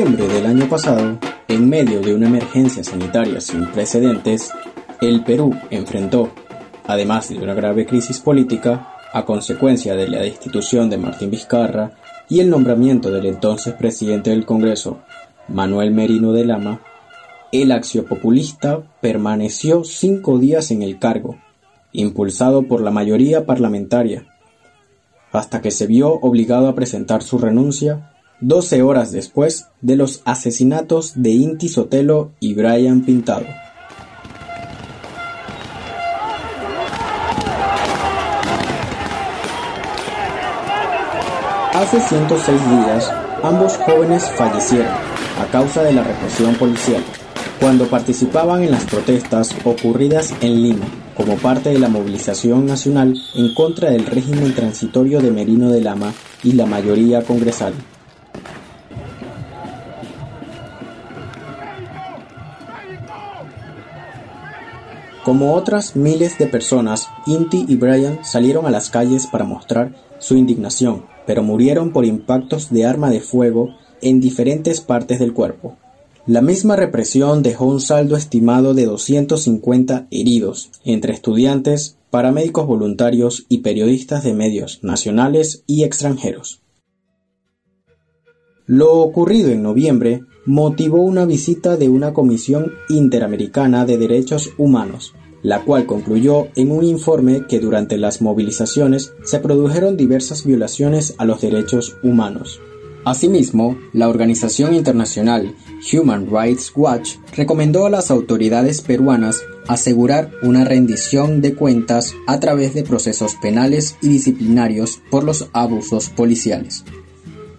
año pasado, en medio de una emergencia sanitaria sin precedentes, el Perú enfrentó, además de una grave crisis política, a consecuencia de la destitución de Martín Vizcarra y el nombramiento del entonces presidente del Congreso, Manuel Merino de Lama, el axiopopulista permaneció cinco días en el cargo, impulsado por la mayoría parlamentaria, hasta que se vio obligado a presentar su renuncia doce horas después de los asesinatos de Inti Sotelo y Brian Pintado. Hace 106 días, ambos jóvenes fallecieron a causa de la represión policial cuando participaban en las protestas ocurridas en Lima como parte de la movilización nacional en contra del régimen transitorio de Merino de Lama y la mayoría congresal. Como otras miles de personas, Inti y Brian salieron a las calles para mostrar su indignación, pero murieron por impactos de arma de fuego en diferentes partes del cuerpo. La misma represión dejó un saldo estimado de 250 heridos, entre estudiantes, paramédicos voluntarios y periodistas de medios nacionales y extranjeros. Lo ocurrido en noviembre motivó una visita de una Comisión Interamericana de Derechos Humanos, la cual concluyó en un informe que durante las movilizaciones se produjeron diversas violaciones a los derechos humanos. Asimismo, la organización internacional Human Rights Watch recomendó a las autoridades peruanas asegurar una rendición de cuentas a través de procesos penales y disciplinarios por los abusos policiales.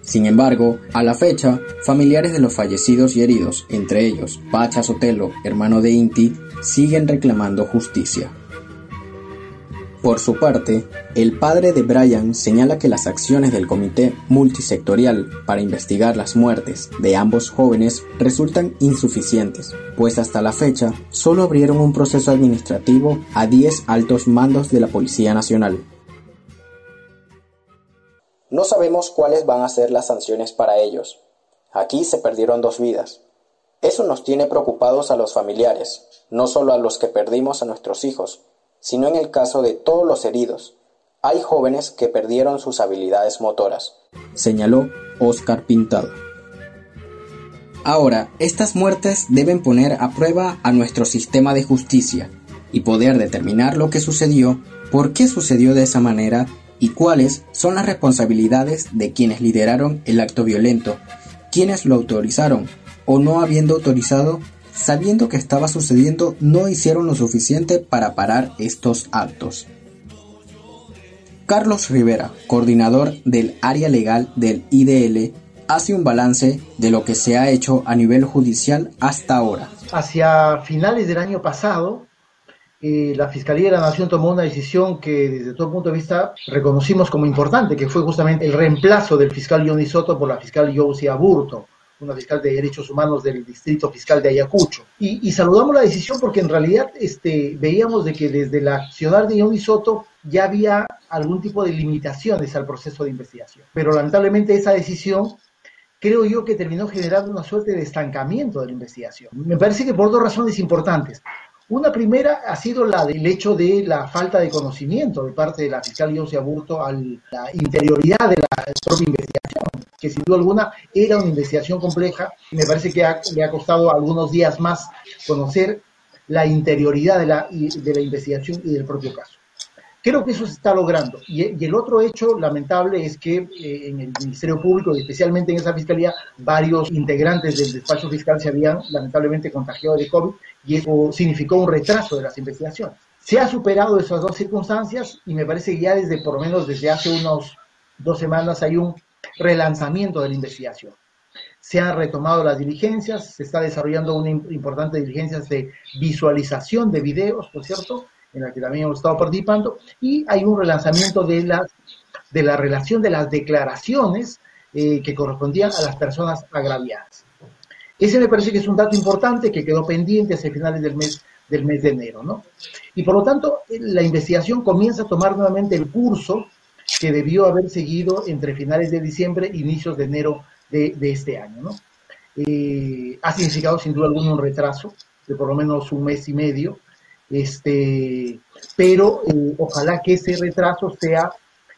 Sin embargo, a la fecha, familiares de los fallecidos y heridos, entre ellos Pacha Sotelo, hermano de Inti, siguen reclamando justicia. Por su parte, el padre de Brian señala que las acciones del comité multisectorial para investigar las muertes de ambos jóvenes resultan insuficientes, pues hasta la fecha solo abrieron un proceso administrativo a 10 altos mandos de la Policía Nacional. No sabemos cuáles van a ser las sanciones para ellos. Aquí se perdieron dos vidas. Eso nos tiene preocupados a los familiares, no solo a los que perdimos a nuestros hijos, sino en el caso de todos los heridos. Hay jóvenes que perdieron sus habilidades motoras, señaló Oscar Pintado. Ahora, estas muertes deben poner a prueba a nuestro sistema de justicia y poder determinar lo que sucedió, por qué sucedió de esa manera y cuáles son las responsabilidades de quienes lideraron el acto violento, quienes lo autorizaron o no habiendo autorizado sabiendo que estaba sucediendo, no hicieron lo suficiente para parar estos actos. Carlos Rivera, coordinador del área legal del IDL, hace un balance de lo que se ha hecho a nivel judicial hasta ahora. Hacia finales del año pasado, la Fiscalía de la Nación tomó una decisión que desde todo punto de vista reconocimos como importante, que fue justamente el reemplazo del fiscal Johnny Soto por la fiscal Josie Aburto una fiscal de derechos humanos del distrito fiscal de Ayacucho. Y, saludamos la decisión porque en realidad este, veíamos de que desde la ciudad de Ioni Soto ya había algún tipo de limitaciones al proceso de investigación. Pero lamentablemente esa decisión creo yo que terminó generando una suerte de estancamiento de la investigación. Me parece que por dos razones importantes. Una primera ha sido la del hecho de la falta de conocimiento de parte de la fiscal José Aburto a la interioridad de la propia investigación, que sin duda alguna era una investigación compleja y me parece que le ha costado algunos días más conocer la interioridad de la, de la investigación y del propio caso. Creo que eso se está logrando. Y, el otro hecho lamentable es que eh, en el Ministerio Público, y especialmente en esa fiscalía, varios integrantes del despacho fiscal se habían lamentablemente contagiado de COVID y eso significó un retraso de las investigaciones. Se ha superado esas dos circunstancias y me parece que ya desde, por lo menos desde hace unos dos semanas, hay un relanzamiento de la investigación. Se han retomado las diligencias, se está desarrollando una importante diligencia de visualización de videos, por cierto, en la que también hemos estado participando, y hay un relanzamiento de, las, de la relación de las declaraciones eh, que correspondían a las personas agraviadas. Ese me parece que es un dato importante que quedó pendiente hacia finales del mes, del mes de enero, ¿no? Y por lo tanto, la investigación comienza a tomar nuevamente el curso que debió haber seguido entre finales de diciembre e inicios de enero de, de este año, ¿no? eh, ha significado sin duda alguna un retraso de por lo menos un mes y medio, este, pero eh, ojalá que ese retraso sea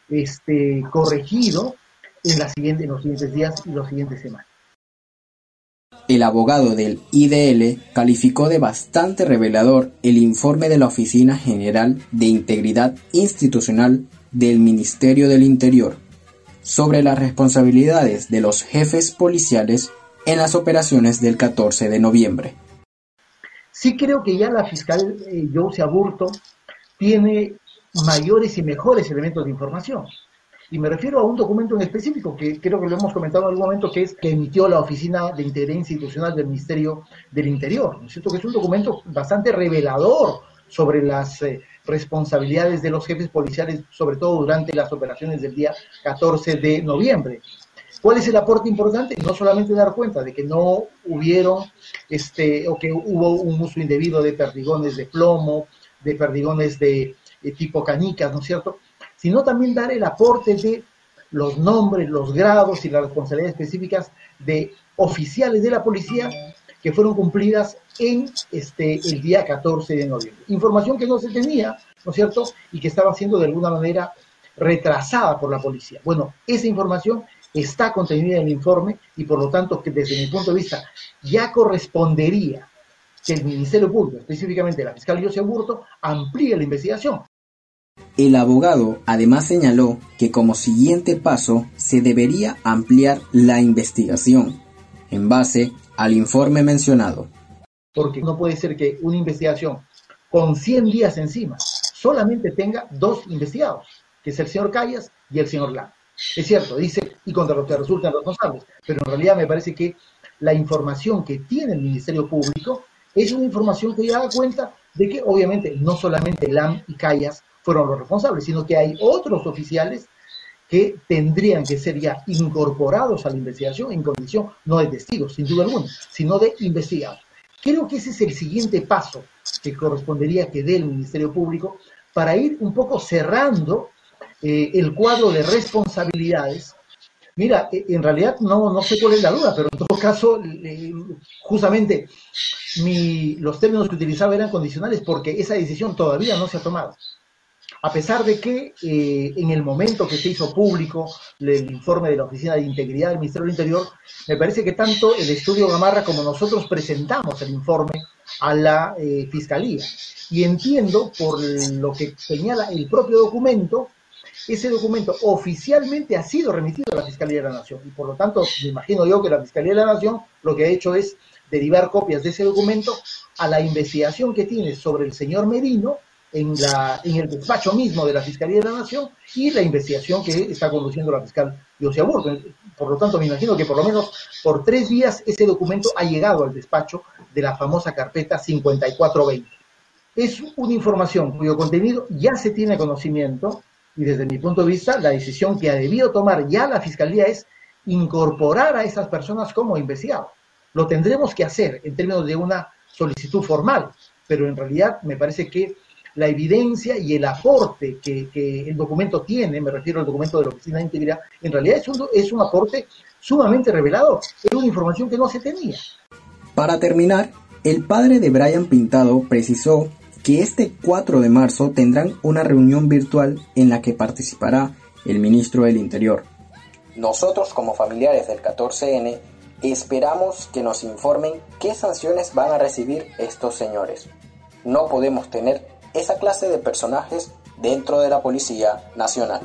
este, corregido en, los siguientes días y las siguientes semanas. El abogado del IDL calificó de bastante revelador el informe de la Oficina General de Integridad Institucional del Ministerio del Interior sobre las responsabilidades de los jefes policiales en las operaciones del 14 de noviembre. Sí creo que ya la fiscal eh, Jose Aburto tiene mayores y mejores elementos de información. Y me refiero a un documento en específico que creo que lo hemos comentado en algún momento, que es que emitió la Oficina de Integridad Institucional del Ministerio del Interior. ¿no es cierto? Que es un documento bastante revelador sobre las eh, responsabilidades de los jefes policiales, sobre todo durante las operaciones del día 14 de noviembre. ¿Cuál es el aporte importante? No solamente dar cuenta de que no hubieron, este, o que hubo un uso indebido de perdigones de plomo, de perdigones de, de tipo canicas, ¿no es cierto? Sino también dar el aporte de los nombres, los grados y las responsabilidades específicas de oficiales de la policía que fueron cumplidas en este, el día 14 de noviembre. Información que no se tenía, ¿no es cierto? Y que estaba siendo de alguna manera retrasada por la policía. Bueno, esa información está contenida en el informe y por lo tanto que desde mi punto de vista ya correspondería que el Ministerio Público, específicamente la fiscal José Burto, amplíe la investigación. El abogado además señaló que como siguiente paso se debería ampliar la investigación en base al informe mencionado. Porque no puede ser que una investigación con 100 días encima solamente tenga dos investigados, que es el señor Callas y el señor Lam. Es cierto, dice, y contra los que resultan responsables, pero en realidad me parece que la información que tiene el Ministerio Público es una información que ya da cuenta de que obviamente no solamente Lam y Callas fueron los responsables, sino que hay otros oficiales que tendrían que ser ya incorporados a la investigación en condición no de testigos, sin duda alguna, sino de investigados. Creo que ese es el siguiente paso que correspondería que dé el Ministerio Público para ir un poco cerrando eh, el cuadro de responsabilidades. Mira, eh, en realidad no, no sé cuál es la duda, pero en todo caso, justamente los términos que utilizaba eran condicionales porque esa decisión todavía no se ha tomado a pesar de que eh, en el momento que se hizo público el informe de la Oficina de Integridad del Ministerio del Interior, me parece que tanto el estudio Gamarra como nosotros presentamos el informe a la eh, Fiscalía. Y entiendo, por lo que señala el propio documento, ese documento oficialmente ha sido remitido a la Fiscalía de la Nación. Y por lo tanto, me imagino yo que la Fiscalía de la Nación lo que ha hecho es derivar copias de ese documento a la investigación que tiene sobre el señor Merino en, la, en el despacho mismo de la Fiscalía de la Nación y la investigación que está conduciendo la fiscal José Aburto. Por lo tanto, me imagino que por lo menos por tres días ese documento ha llegado al despacho de la famosa carpeta 5420. Es una información cuyo contenido ya se tiene conocimiento y desde mi punto de vista la decisión que ha debido tomar ya la Fiscalía es incorporar a esas personas como investigados. Lo tendremos que hacer en términos de una solicitud formal, pero en realidad me parece que la evidencia y el aporte que, el documento tiene, me refiero al documento de la Oficina de Integridad, en realidad es un, es un aporte sumamente revelador, es una información que no se tenía. Para terminar, el padre de Brian Pintado precisó que este 4 de marzo tendrán una reunión virtual en la que participará el ministro del Interior. Nosotros como familiares del 14N esperamos que nos informen qué sanciones van a recibir estos señores. No podemos tener esa clase de personajes dentro de la Policía Nacional.